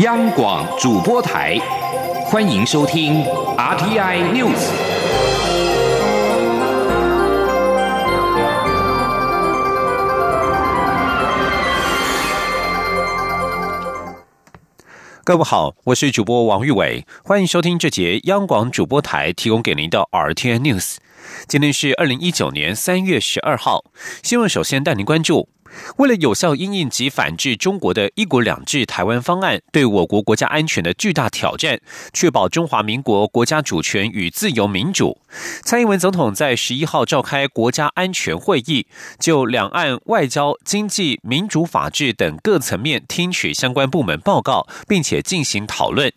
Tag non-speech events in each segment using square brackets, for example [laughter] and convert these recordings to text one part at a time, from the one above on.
央广主播台，欢迎收听 RTI News。各位好，我是主播王玉伟，欢迎收听这节央广主播台提供给您的 RTI News。今天是二零一九年三月十二号，新闻首先带您关注。为了有效应应及反制中国的一国两制台湾方案对我国国家安全的巨大挑战，确保中华民国国家主权与自由民主，蔡英文总统在十一号召开国家安全会议，就两岸外交、经济、民主、法治等各层面听取相关部门报告，并且进行讨论。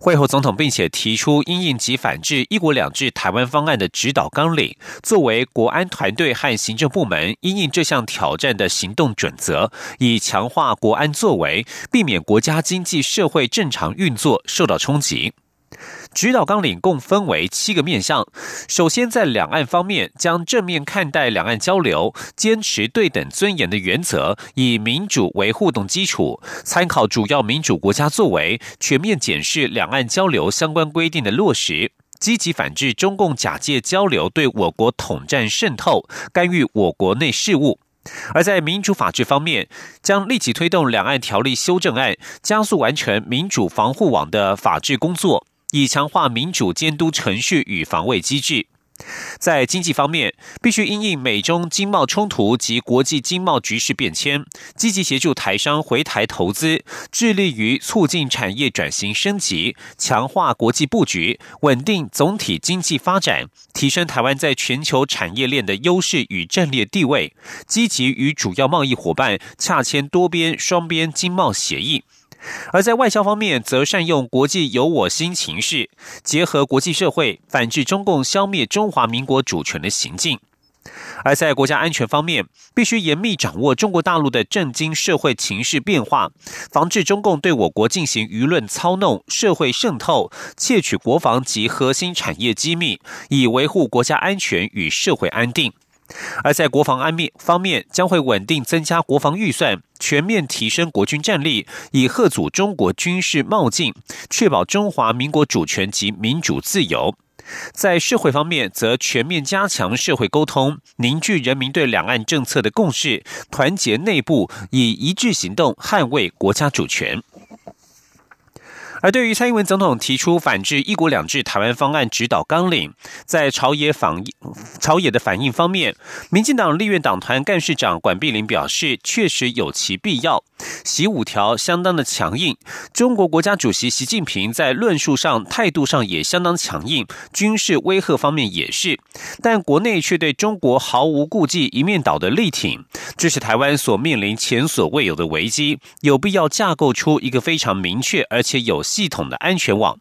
会后，总统并且提出因应及反制一国两制台湾方案的指导纲领，作为国安团队和行政部门因应这项挑战的行动准则，以强化国安作为，避免国家经济社会正常运作受到冲击。指导纲领共分为七个面向。首先，在两岸方面，将正面看待两岸交流，坚持对等尊严的原则，以民主为互动基础，参考主要民主国家作为，全面检视两岸交流相关规定的落实，积极反制中共假借交流对我国统战渗透，干预我国内事务。而在民主法治方面，将立即推动两岸条例修正案，加速完成民主防护网的法治工作。以强化民主监督程序与防卫机制。在经济方面，必须因应美中经贸冲突及国际经贸局势变迁，积极协助台商回台投资，致力于促进产业转型升级，强化国际布局，稳定总体经济发展，提升台湾在全球产业链的优势与战略地位。积极与主要贸易伙伴洽签多边、双边经贸协议。而在外交方面，则善用国际有我心情势，结合国际社会反制中共消灭中华民国主权的行径；而在国家安全方面，必须严密掌握中国大陆的政经社会情势变化，防治中共对我国进行舆论操弄、社会渗透、窃取国防及核心产业机密，以维护国家安全与社会安定。而在国防安面方面，将会稳定增加国防预算，全面提升国军战力，以贺阻中国军事冒进，确保中华民国主权及民主自由。在社会方面，则全面加强社会沟通，凝聚人民对两岸政策的共识，团结内部，以一致行动捍卫国家主权。而对于蔡英文总统提出反制“一国两制”台湾方案指导纲领，在朝野反朝野的反应方面，民进党立院党团干事长管碧玲表示，确实有其必要。习五条相当的强硬，中国国家主席习近平在论述上态度上也相当强硬，军事威吓方面也是，但国内却对中国毫无顾忌，一面倒的力挺，这是台湾所面临前所未有的危机，有必要架构出一个非常明确而且有系统的安全网。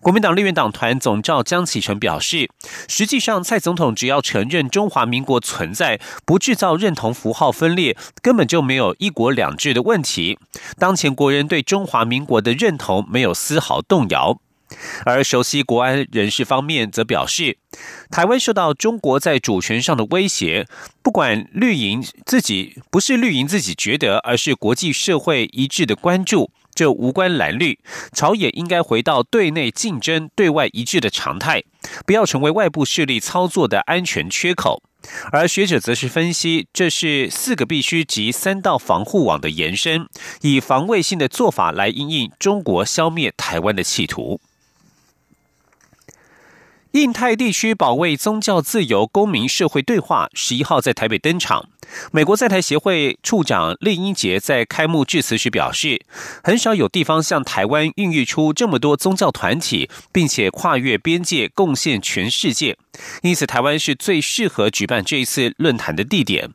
国民党立院党团总召江启臣表示，实际上蔡总统只要承认中华民国存在，不制造认同符号分裂，根本就没有一国两制的问题。当前国人对中华民国的认同没有丝毫动摇。而熟悉国安人士方面则表示，台湾受到中国在主权上的威胁，不管绿营自己不是绿营自己觉得，而是国际社会一致的关注。这无关蓝绿，朝野应该回到对内竞争、对外一致的常态，不要成为外部势力操作的安全缺口。而学者则是分析，这是四个必须及三道防护网的延伸，以防卫性的做法来应应中国消灭台湾的企图。印太地区保卫宗教自由、公民社会对话十一号在台北登场。美国在台协会处长厉英杰在开幕致辞时表示，很少有地方像台湾孕育出这么多宗教团体，并且跨越边界贡献全世界，因此台湾是最适合举办这一次论坛的地点。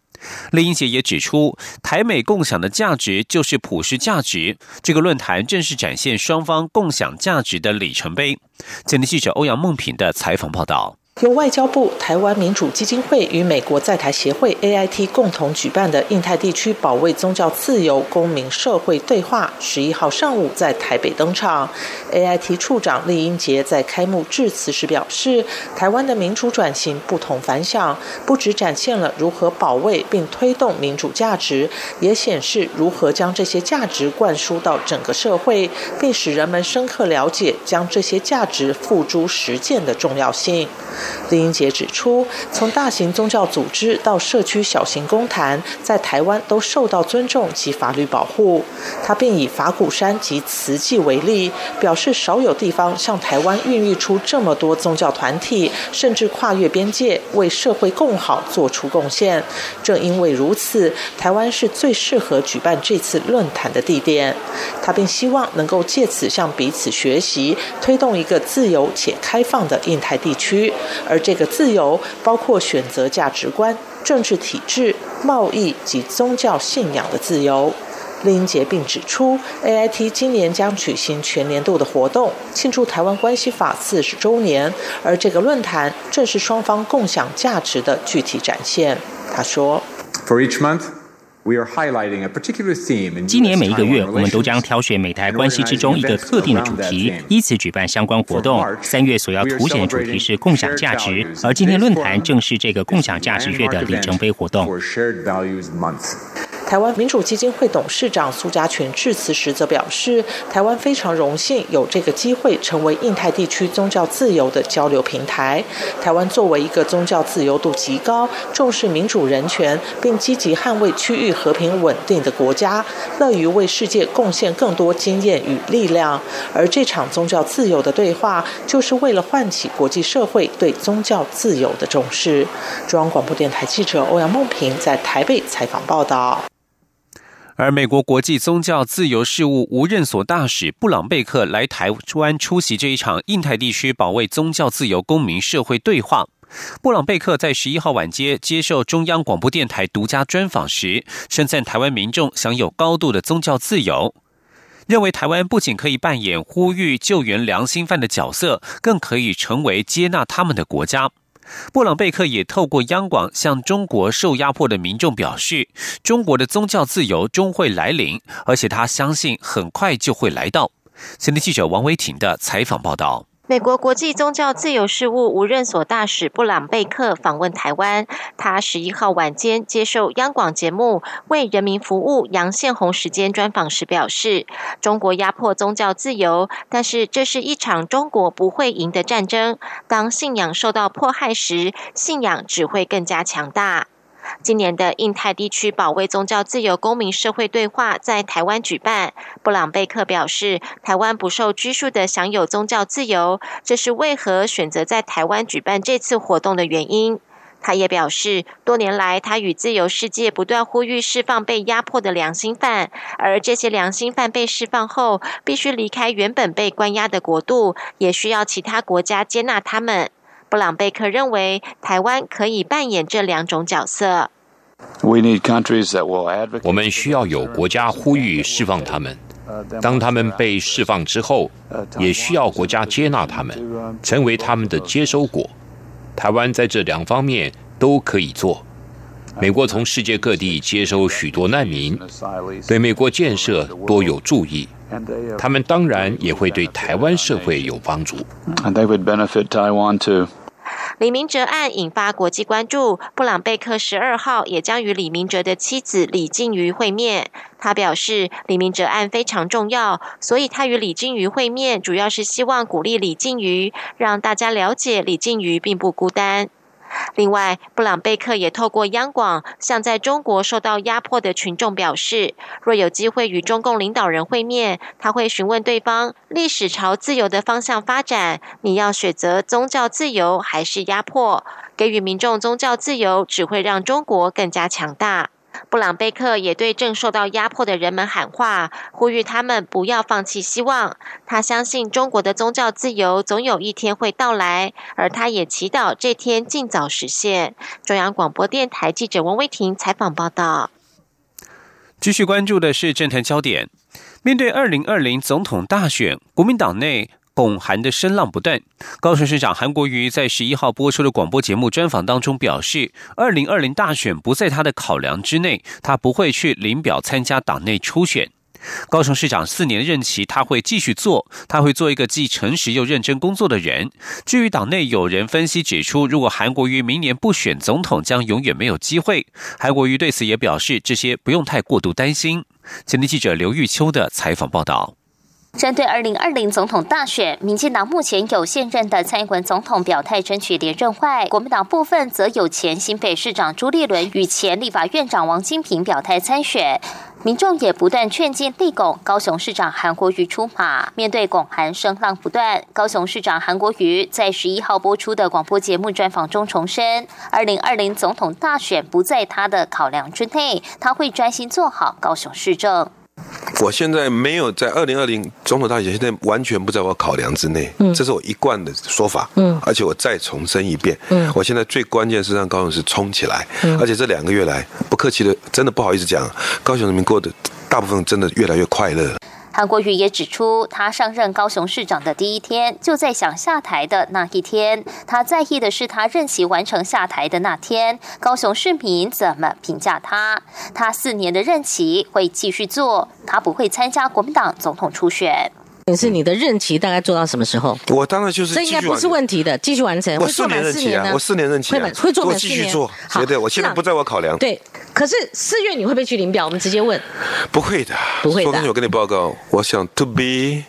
厉英杰也指出，台美共享的价值就是普世价值。这个论坛正是展现双方共享价值的里程碑。前天记者欧阳梦平的采访报道。由外交部、台湾民主基金会与美国在台协会 （AIT） 共同举办的印太地区保卫宗教自由公民社会对话，十一号上午在台北登场。AIT 处长厉英杰在开幕致辞时表示：“台湾的民主转型不同凡响，不只展现了如何保卫并推动民主价值，也显示如何将这些价值灌输到整个社会，并使人们深刻了解将这些价值付诸实践的重要性。”李英杰指出，从大型宗教组织到社区小型公坛，在台湾都受到尊重及法律保护。他并以法鼓山及慈济为例，表示少有地方像台湾孕育出这么多宗教团体，甚至跨越边界为社会共好做出贡献。正因为如此，台湾是最适合举办这次论坛的地点。他并希望能够借此向彼此学习，推动一个自由且开放的印太地区。而这个自由包括选择价值观、政治体制、贸易及宗教信仰的自由。林英杰并指出，AIT 今年将举行全年度的活动，庆祝台湾关系法四十周年，而这个论坛正是双方共享价值的具体展现。他说：“For each month。”今年每一个月，我们都将挑选美台关系之中一个特定的主题，依次举办相关活动。三月所要凸显的主题是共享价值，而今天论坛正是这个共享价值月的里程碑活动。台湾民主基金会董事长苏家全致辞时则表示，台湾非常荣幸有这个机会成为印太地区宗教自由的交流平台。台湾作为一个宗教自由度极高、重视民主人权，并积极捍卫区域和平稳定的国家，乐于为世界贡献更多经验与力量。而这场宗教自由的对话，就是为了唤起国际社会对宗教自由的重视。中央广播电台记者欧阳梦平在台北采访报道。而美国国际宗教自由事务无任所大使布朗贝克来台湾出席这一场印太地区保卫宗教自由公民社会对话。布朗贝克在十一号晚间接受中央广播电台独家专访时，称赞台湾民众享有高度的宗教自由，认为台湾不仅可以扮演呼吁救援良心犯的角色，更可以成为接纳他们的国家。布朗贝克也透过央广向中国受压迫的民众表示，中国的宗教自由终会来临，而且他相信很快就会来到。前天记者王维婷的采访报道。美国国际宗教自由事务无任所大使布朗贝克访问台湾。他十一号晚间接受央广节目《为人民服务》杨宪宏时间专访时表示：“中国压迫宗教自由，但是这是一场中国不会赢的战争。当信仰受到迫害时，信仰只会更加强大。”今年的印太地区保卫宗教自由公民社会对话在台湾举办。布朗贝克表示，台湾不受拘束的享有宗教自由，这是为何选择在台湾举办这次活动的原因。他也表示，多年来他与自由世界不断呼吁释放被压迫的良心犯，而这些良心犯被释放后，必须离开原本被关押的国度，也需要其他国家接纳他们。布朗贝克认为，台湾可以扮演这两种角色。我们需要有国家呼吁释放他们，当他们被释放之后，也需要国家接纳他们，成为他们的接收国。台湾在这两方面都可以做。美国从世界各地接收许多难民，对美国建设多有注意，他们当然也会对台湾社会有帮助。李明哲案引发国际关注，布朗贝克十二号也将与李明哲的妻子李静瑜会面。他表示，李明哲案非常重要，所以他与李静瑜会面，主要是希望鼓励李静瑜，让大家了解李静瑜并不孤单。另外，布朗贝克也透过央广向在中国受到压迫的群众表示，若有机会与中共领导人会面，他会询问对方：历史朝自由的方向发展，你要选择宗教自由还是压迫？给予民众宗教自由，只会让中国更加强大。布朗贝克也对正受到压迫的人们喊话，呼吁他们不要放弃希望。他相信中国的宗教自由总有一天会到来，而他也祈祷这天尽早实现。中央广播电台记者王威婷采访报道。继续关注的是政坛焦点，面对二零二零总统大选，国民党内。拱韩的声浪不断。高雄市长韩国瑜在十一号播出的广播节目专访当中表示，二零二零大选不在他的考量之内，他不会去领表参加党内初选。高雄市长四年任期，他会继续做，他会做一个既诚实又认真工作的人。至于党内有人分析指出，如果韩国瑜明年不选总统，将永远没有机会。韩国瑜对此也表示，这些不用太过度担心。前天记者刘玉秋的采访报道。针对二零二零总统大选，民进党目前有现任的蔡英文总统表态争取连任外，国民党部分则有前新北市长朱立伦与前立法院长王金平表态参选。民众也不断劝进立拱高雄市长韩国瑜出马。面对拱韩声浪不断，高雄市长韩国瑜在十一号播出的广播节目专访中重申，二零二零总统大选不在他的考量之内，他会专心做好高雄市政。我现在没有在二零二零总统大选，现在完全不在我考量之内，嗯这是我一贯的说法。嗯，而且我再重申一遍，嗯，我现在最关键是让高雄市冲起来，嗯而且这两个月来，不客气的，真的不好意思讲，高雄人民过得大部分真的越来越快乐。韩国瑜也指出，他上任高雄市长的第一天，就在想下台的那一天。他在意的是，他任期完成下台的那天，高雄市民怎么评价他？他四年的任期会继续做，他不会参加国民党总统初选。是你的任期大概做到什么时候？我当然就是这应该不是问题的，继续完成。我四年任期啊，我四年任期会会做满四年，绝对。我现在不在我考量。对，可是四月你会不会去领表？我们直接问。不会的，不会的。昨天我跟你报告，我想 to be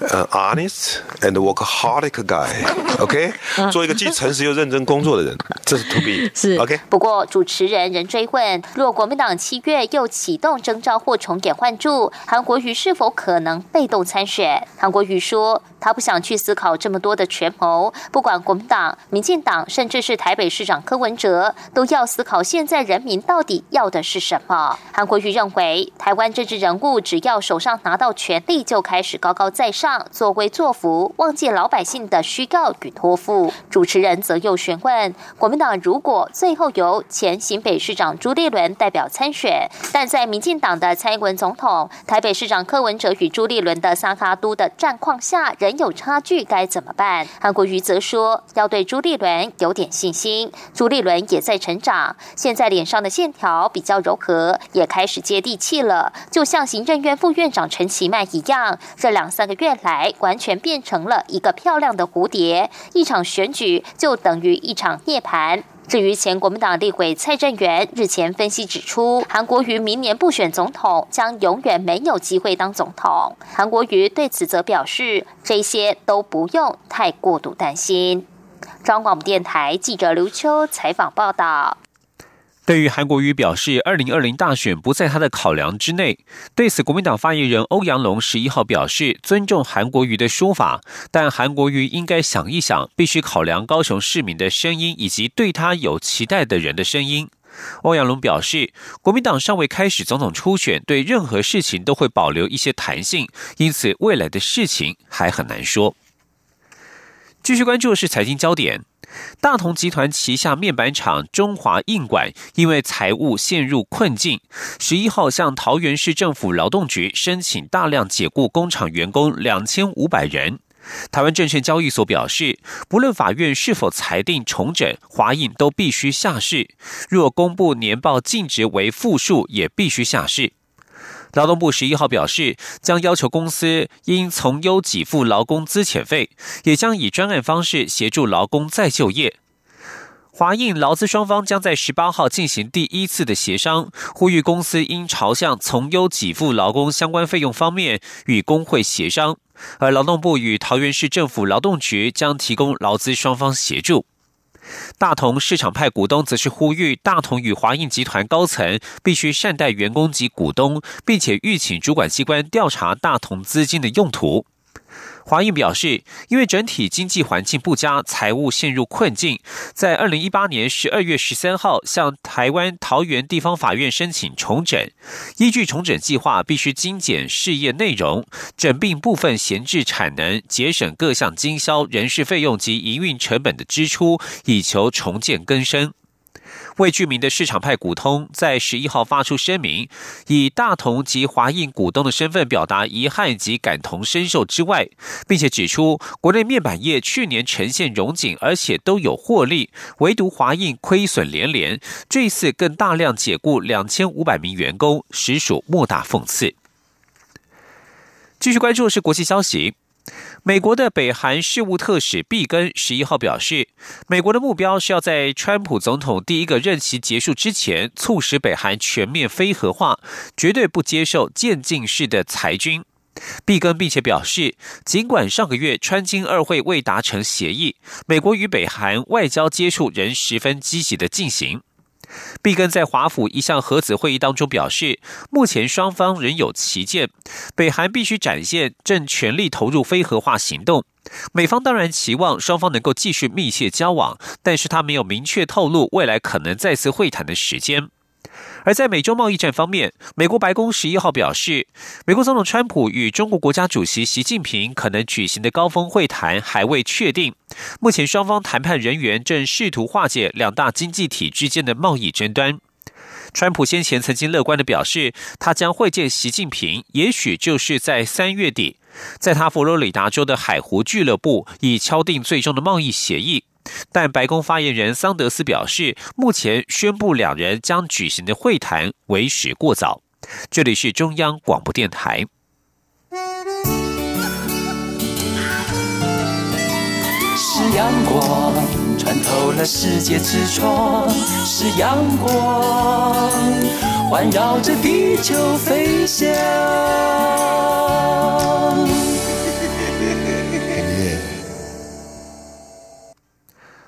an honest and workaholic guy，OK，[laughs] 做一个既诚实又认真工作的人，这是 [laughs] to be 是 OK。不过主持人仍追问，若国民党七月又启动征召或重点换注，韩国瑜是否可能被动参选？韩国瑜说：“他不想去思考这么多的权谋，不管国民党、民进党，甚至是台北市长柯文哲，都要思考现在人民到底要的是什么。”韩国瑜认为，台湾政治人物只要手上拿到权力，就开始高高在上、作威作福，忘记老百姓的需要与托付。主持人则又询问：国民党如果最后由前新北市长朱立伦代表参选，但在民进党的蔡英文总统、台北市长柯文哲与朱立伦的萨卡。都的战况下仍有差距，该怎么办？韩国瑜则说，要对朱立伦有点信心。朱立伦也在成长，现在脸上的线条比较柔和，也开始接地气了，就像行政院副院长陈其迈一样，这两三个月来完全变成了一个漂亮的蝴蝶。一场选举就等于一场涅槃。至于前国民党立委蔡正元日前分析指出，韩国瑜明年不选总统，将永远没有机会当总统。韩国瑜对此则表示，这些都不用太过度担心。中央广电台记者刘秋采访报道。对于韩国瑜表示，二零二零大选不在他的考量之内。对此，国民党发言人欧阳龙十一号表示，尊重韩国瑜的说法，但韩国瑜应该想一想，必须考量高雄市民的声音以及对他有期待的人的声音。欧阳龙表示，国民党尚未开始总统初选，对任何事情都会保留一些弹性，因此未来的事情还很难说。继续关注是财经焦点。大同集团旗下面板厂中华印管因为财务陷入困境，十一号向桃园市政府劳动局申请大量解雇工厂员工两千五百人。台湾证券交易所表示，不论法院是否裁定重整，华印都必须下市。若公布年报净值为负数，也必须下市。劳动部十一号表示，将要求公司应从优给付劳工资遣费，也将以专案方式协助劳工再就业。华印劳资双方将在十八号进行第一次的协商，呼吁公司应朝向从优给付劳工相关费用方面与工会协商，而劳动部与桃园市政府劳动局将提供劳资双方协助。大同市场派股东则是呼吁大同与华印集团高层必须善待员工及股东，并且预请主管机关调查大同资金的用途。华印表示，因为整体经济环境不佳，财务陷入困境，在二零一八年十二月十三号向台湾桃园地方法院申请重整。依据重整计划，必须精简事业内容，整并部分闲置产能，节省各项经销、人事费用及营运成本的支出，以求重建更生。未具名的市场派股通在十一号发出声明，以大同及华印股东的身份表达遗憾及感同身受之外，并且指出国内面板业去年呈现荣景，而且都有获利，唯独华印亏损连连，这次更大量解雇两千五百名员工，实属莫大讽刺。继续关注的是国际消息。美国的北韩事务特使毕根十一号表示，美国的目标是要在川普总统第一个任期结束之前，促使北韩全面非核化，绝对不接受渐进式的裁军。毕根并且表示，尽管上个月川金二会未达成协议，美国与北韩外交接触仍十分积极的进行。毕根在华府一项核子会议当中表示，目前双方仍有旗舰，北韩必须展现正全力投入非核化行动。美方当然期望双方能够继续密切交往，但是他没有明确透露未来可能再次会谈的时间。而在美洲贸易战方面，美国白宫十一号表示，美国总统川普与中国国家主席习近平可能举行的高峰会谈还未确定。目前双方谈判人员正试图化解两大经济体之间的贸易争端。川普先前曾经乐观的表示，他将会见习近平，也许就是在三月底，在他佛罗里达州的海湖俱乐部，以敲定最终的贸易协议。但白宫发言人桑德斯表示，目前宣布两人将举行的会谈为时过早。这里是中央广播电台。是阳光穿透了世界之窗，是阳光环绕着地球飞翔。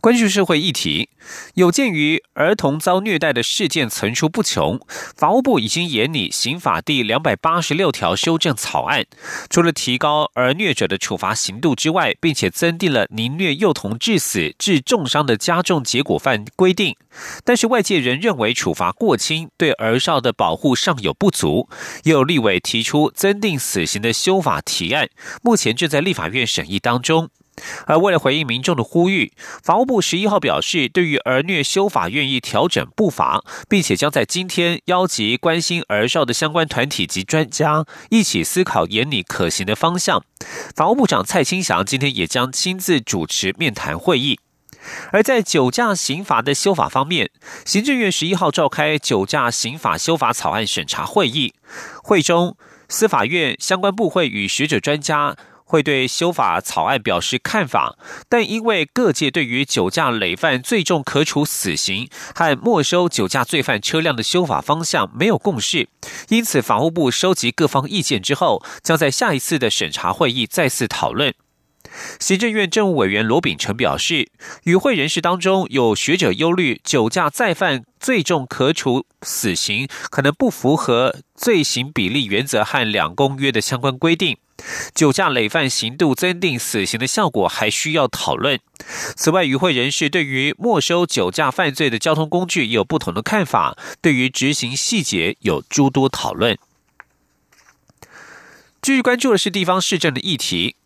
关注社会议题，有鉴于儿童遭虐待的事件层出不穷，法务部已经研拟刑法第两百八十六条修正草案，除了提高儿虐者的处罚刑度之外，并且增订了宁虐幼童致死、致重伤的加重结果犯规定。但是外界仍认为处罚过轻，对儿少的保护尚有不足。也有立委提出增定死刑的修法提案，目前正在立法院审议当中。而为了回应民众的呼吁，法务部十一号表示，对于儿虐修法愿意调整步伐，并且将在今天邀集关心儿少的相关团体及专家一起思考严拟可行的方向。法务部长蔡清祥今天也将亲自主持面谈会议。而在酒驾刑罚的修法方面，行政院十一号召开酒驾刑法修法草案审查会议，会中司法院相关部会与学者专家。会对修法草案表示看法，但因为各界对于酒驾累犯最重可处死刑和没收酒驾罪犯车辆的修法方向没有共识，因此法务部收集各方意见之后，将在下一次的审查会议再次讨论。行政院政务委员罗秉成表示，与会人士当中有学者忧虑，酒驾再犯最重可处死刑，可能不符合罪行比例原则和两公约的相关规定。酒驾累犯刑度增定死刑的效果还需要讨论。此外，与会人士对于没收酒驾犯罪的交通工具也有不同的看法，对于执行细节有诸多讨论。继续关注的是地方市政的议题。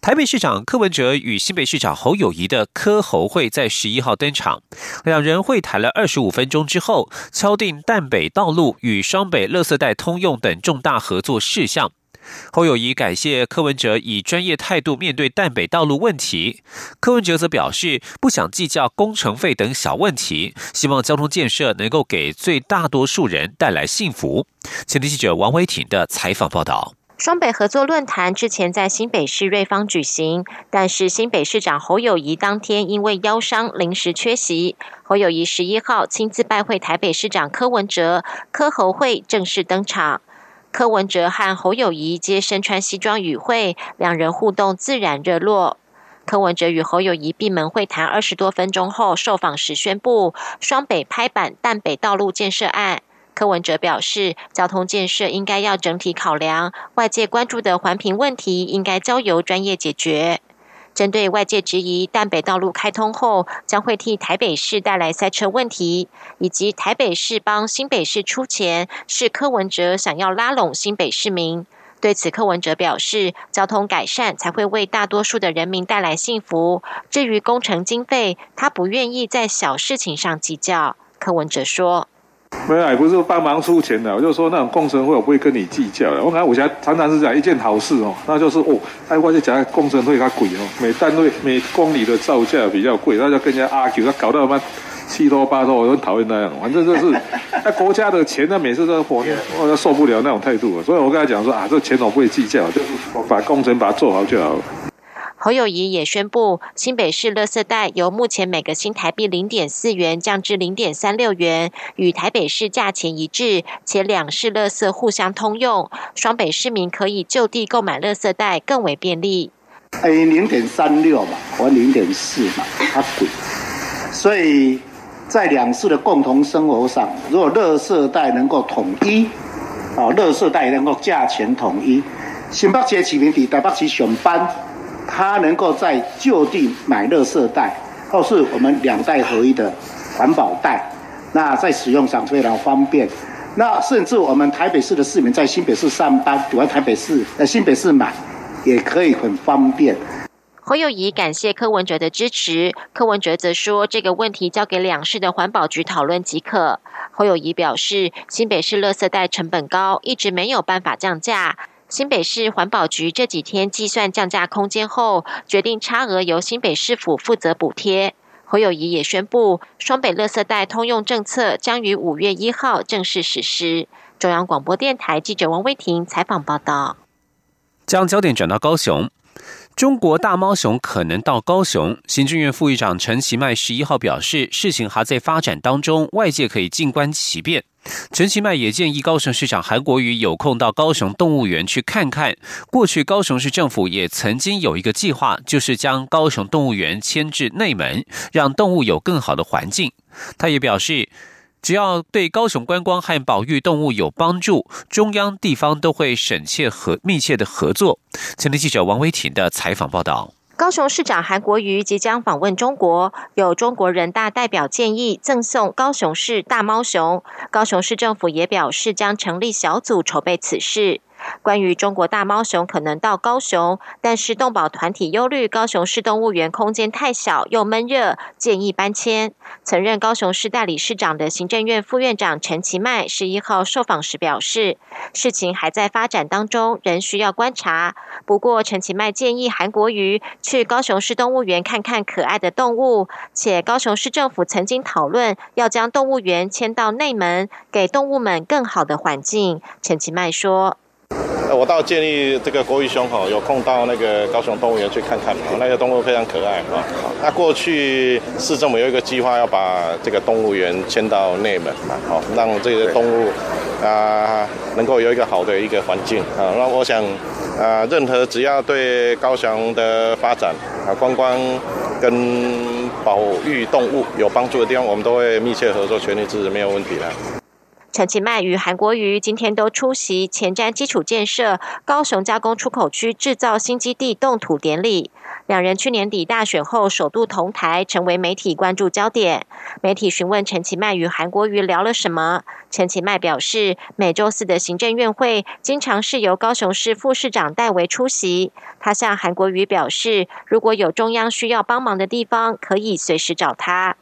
台北市长柯文哲与新北市长侯友谊的柯侯会在十一号登场，两人会谈了二十五分钟之后，敲定淡北道路与双北垃圾袋通用等重大合作事项。侯友谊感谢柯文哲以专业态度面对淡北道路问题，柯文哲则表示不想计较工程费等小问题，希望交通建设能够给最大多数人带来幸福。前天记者王维婷的采访报道。双北合作论坛之前在新北市瑞芳举行，但是新北市长侯友谊当天因为腰伤临时缺席。侯友谊十一号亲自拜会台北市长柯文哲，柯侯会正式登场。柯文哲和侯友谊皆身穿西装与会，两人互动自然热络。柯文哲与侯友谊闭门会谈二十多分钟后，受访时宣布双北拍板淡北道路建设案。柯文哲表示，交通建设应该要整体考量，外界关注的环评问题应该交由专业解决。针对外界质疑，淡北道路开通后将会替台北市带来塞车问题，以及台北市帮新北市出钱，是柯文哲想要拉拢新北市民。对此，柯文哲表示，交通改善才会为大多数的人民带来幸福。至于工程经费，他不愿意在小事情上计较。柯文哲说：“没有，也不是帮忙出钱的，我就说那种工程费我不会跟你计较的。我看我现在常常是讲一件好事哦，那就是哦，哎，我就讲工程费它贵哦，每单位每公里的造价比较贵，那就跟人家阿 Q，他搞到他妈？”七拖八拖，我很讨厌那样。反正就是，[laughs] 那国家的钱呢，每次都火，我都受不了那种态度。所以我跟他讲说啊，这钱我不会计较，就是把工程把它做好就好了。侯友谊也宣布，新北市垃圾袋由目前每个新台币零点四元降至零点三六元，与台北市价钱一致，且两市垃圾互相通用，双北市民可以就地购买垃圾袋，更为便利。哎，零点三六嘛，或零点四嘛，它贵，所以。在两市的共同生活上，如果垃圾袋能够统一，啊，垃圾袋能够价钱统一，新北市市民伫台北市上班，他能够在就地买垃圾袋，或是我们两袋合一的环保袋，那在使用上非常方便。那甚至我们台北市的市民在新北市上班，堵在台北市在新北市买，也可以很方便。侯友谊感谢柯文哲的支持，柯文哲则说这个问题交给两市的环保局讨论即可。侯友谊表示，新北市垃圾袋成本高，一直没有办法降价。新北市环保局这几天计算降价空间后，决定差额由新北市府负责补贴。侯友谊也宣布，双北垃圾袋通用政策将于五月一号正式实施。中央广播电台记者王威婷采访报道。将焦点转到高雄。中国大猫熊可能到高雄，行政院副议长陈其迈十一号表示，事情还在发展当中，外界可以静观其变。陈其迈也建议高雄市长韩国瑜有空到高雄动物园去看看。过去高雄市政府也曾经有一个计划，就是将高雄动物园迁至内门，让动物有更好的环境。他也表示。只要对高雄观光和保育动物有帮助，中央地方都会审切和密切的合作。前天记者王维婷的采访报道：高雄市长韩国瑜即将访问中国，有中国人大代表建议赠送高雄市大猫熊，高雄市政府也表示将成立小组筹备此事。关于中国大猫熊可能到高雄，但是动保团体忧虑高雄市动物园空间太小又闷热，建议搬迁。曾任高雄市代理市长的行政院副院长陈其迈十一号受访时表示，事情还在发展当中，仍需要观察。不过陈其迈建议韩国瑜去高雄市动物园看看可爱的动物，且高雄市政府曾经讨论要将动物园迁到内门，给动物们更好的环境。陈其迈说。我倒建议这个国玉兄哈，有空到那个高雄动物园去看看，那个动物非常可爱啊。那过去市政府有一个计划，要把这个动物园迁到内门啊，好让这些动物啊能够有一个好的一个环境啊。那我想啊，任何只要对高雄的发展啊、观光跟保育动物有帮助的地方，我们都会密切合作，全力支持，没有问题的。陈其迈与韩国瑜今天都出席前瞻基础建设高雄加工出口区制造新基地动土典礼。两人去年底大选后首度同台，成为媒体关注焦点。媒体询问陈其迈与韩国瑜聊了什么，陈其迈表示，每周四的行政院会经常是由高雄市副市长代为出席。他向韩国瑜表示，如果有中央需要帮忙的地方，可以随时找他。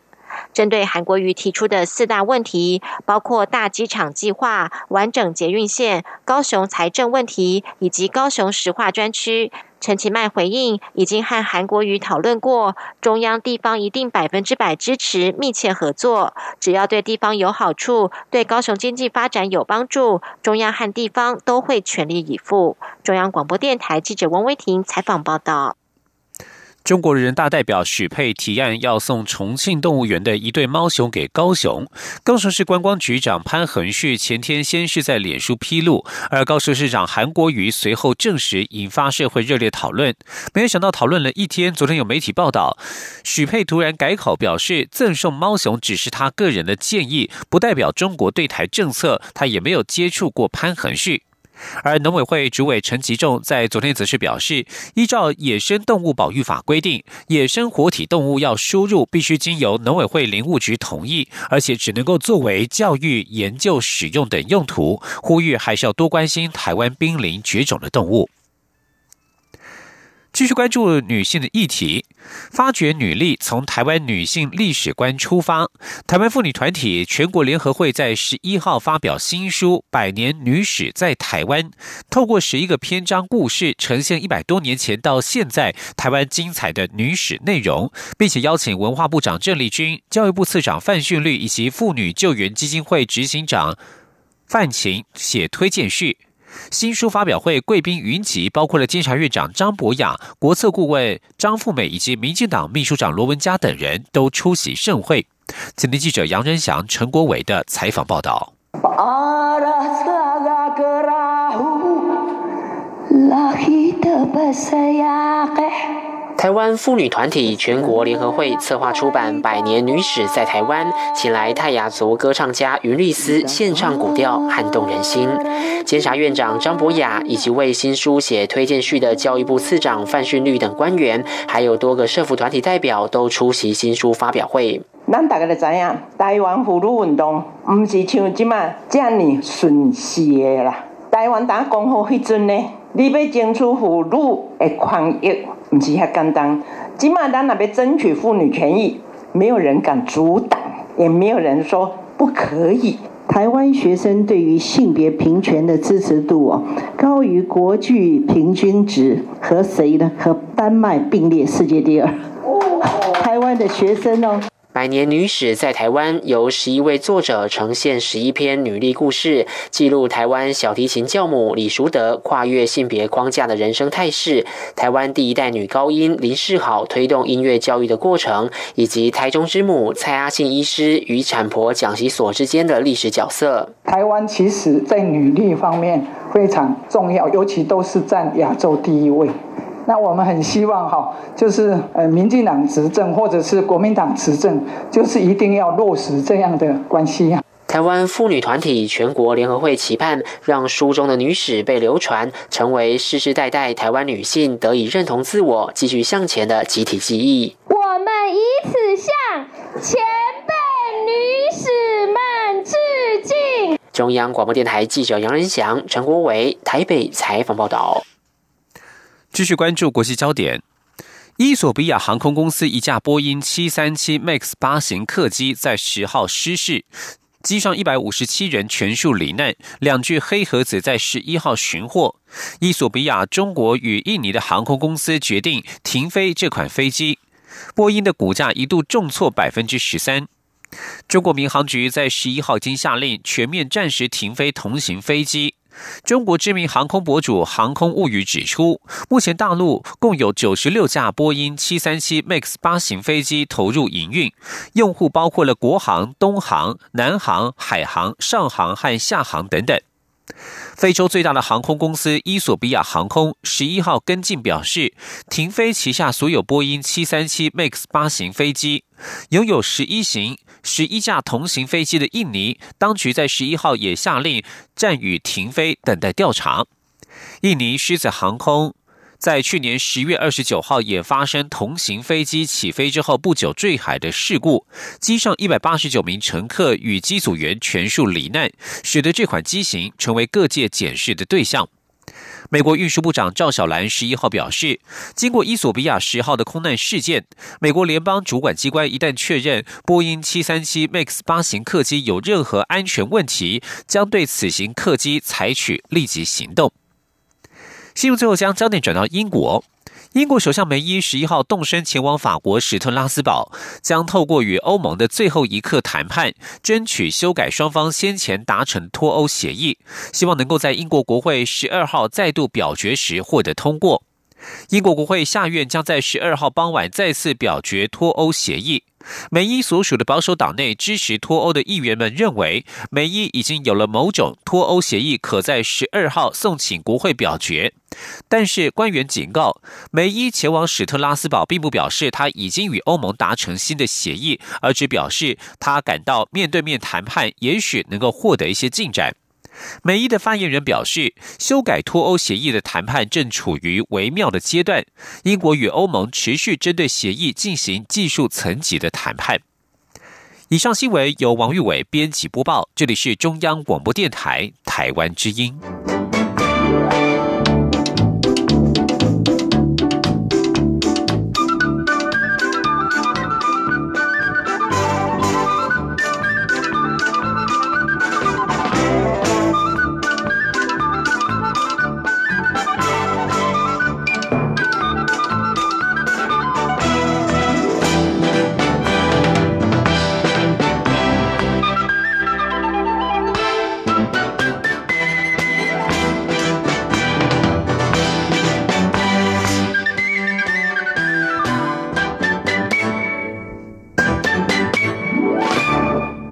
针对韩国瑜提出的四大问题，包括大机场计划、完整捷运线、高雄财政问题以及高雄石化专区，陈其迈回应已经和韩国瑜讨论过，中央地方一定百分之百支持密切合作，只要对地方有好处、对高雄经济发展有帮助，中央和地方都会全力以赴。中央广播电台记者王威婷采访报道。中国人大代表许佩提案要送重庆动物园的一对猫熊给高雄。高雄市观光局长潘恒旭前天先是在脸书披露，而高雄市长韩国瑜随后证实，引发社会热烈讨论。没有想到讨论了一天，昨天有媒体报道，许佩突然改口，表示赠送猫熊只是他个人的建议，不代表中国对台政策。他也没有接触过潘恒旭。而农委会主委陈吉仲在昨天则是表示，依照野生动物保育法规定，野生活体动物要输入必须经由农委会林务局同意，而且只能够作为教育、研究、使用等用途。呼吁还是要多关心台湾濒临绝种的动物。继续关注女性的议题，发掘女力，从台湾女性历史观出发。台湾妇女团体全国联合会在十一号发表新书《百年女史在台湾》，透过十一个篇章故事，呈现一百多年前到现在台湾精彩的女史内容，并且邀请文化部长郑丽君、教育部次长范训律以及妇女救援基金会执行长范晴写推荐序。新书发表会贵宾云集，包括了监察院长张博雅、国策顾问张富美以及民进党秘书长罗文嘉等人都出席盛会。今天记者杨仁祥、陈国伟的采访报道。台湾妇女团体全国联合会策划出版《百年女史在台湾》，请来泰雅族歌唱家云丽丝献唱古调，撼动人心。监察院长张博雅以及为新书写推荐序的教育部次长范训律等官员，还有多个社服团体代表都出席新书发表会。咱大家都知影，台湾妇女运动唔是像即马这样顺势的啦。台湾打讲好迄阵呢，你要争取妇女的权益。唔是遐简单，即马咱那边争取妇女权益，没有人敢阻挡，也没有人说不可以。台湾学生对于性别平权的支持度哦，高于国际平均值，和谁呢？和丹麦并列世界第二。台湾的学生哦。百年女史在台湾，由十一位作者呈现十一篇女力故事，记录台湾小提琴教母李淑德跨越性别框架的人生态势，台湾第一代女高音林世好推动音乐教育的过程，以及台中之母蔡阿信医师与产婆蒋习所之间的历史角色。台湾其实在女力方面非常重要，尤其都是占亚洲第一位。那我们很希望哈，就是呃，民进党执政或者是国民党执政，就是一定要落实这样的关系啊。台湾妇女团体全国联合会期盼，让书中的女史被流传，成为世世代代台湾女性得以认同自我、继续向前的集体记忆。我们以此向前辈女史们致敬。中央广播电台记者杨仁祥、陈国伟台北采访报道。继续关注国际焦点，伊索比亚航空公司一架波音七三七 MAX 八型客机在十号失事，机上一百五十七人全数罹难，两具黑盒子在十一号寻获。伊索比亚、中国与印尼的航空公司决定停飞这款飞机，波音的股价一度重挫百分之十三。中国民航局在十一号经下令全面暂时停飞同型飞机。中国知名航空博主航空物语指出，目前大陆共有九十六架波音七三七 MAX 八型飞机投入营运，用户包括了国航、东航、南航、海航、上航和下航等等。非洲最大的航空公司伊索比亚航空十一号跟进表示，停飞旗下所有波音七三七 MAX 八型飞机，拥有十一型。十一架同型飞机的印尼当局在十一号也下令暂予停飞，等待调查。印尼狮子航空在去年十月二十九号也发生同型飞机起飞之后不久坠海的事故，机上一百八十九名乘客与机组员全数罹难，使得这款机型成为各界检视的对象。美国运输部长赵小兰十一号表示，经过伊索比亚十号的空难事件，美国联邦主管机关一旦确认波音七三七 MAX 八型客机有任何安全问题，将对此型客机采取立即行动。新闻最后将焦点转到英国。英国首相梅伊十一号动身前往法国史特拉斯堡，将透过与欧盟的最后一刻谈判，争取修改双方先前达成脱欧协议，希望能够在英国国会十二号再度表决时获得通过。英国国会下院将在十二号傍晚再次表决脱欧协议。梅伊所属的保守党内支持脱欧的议员们认为，梅伊已经有了某种脱欧协议，可在十二号送请国会表决。但是官员警告，梅伊前往史特拉斯堡，并不表示他已经与欧盟达成新的协议，而只表示他感到面对面谈判也许能够获得一些进展。美伊的发言人表示，修改脱欧协议的谈判正处于微妙的阶段。英国与欧盟持续针对协议进行技术层级的谈判。以上新闻由王玉伟编辑播报，这里是中央广播电台台湾之音。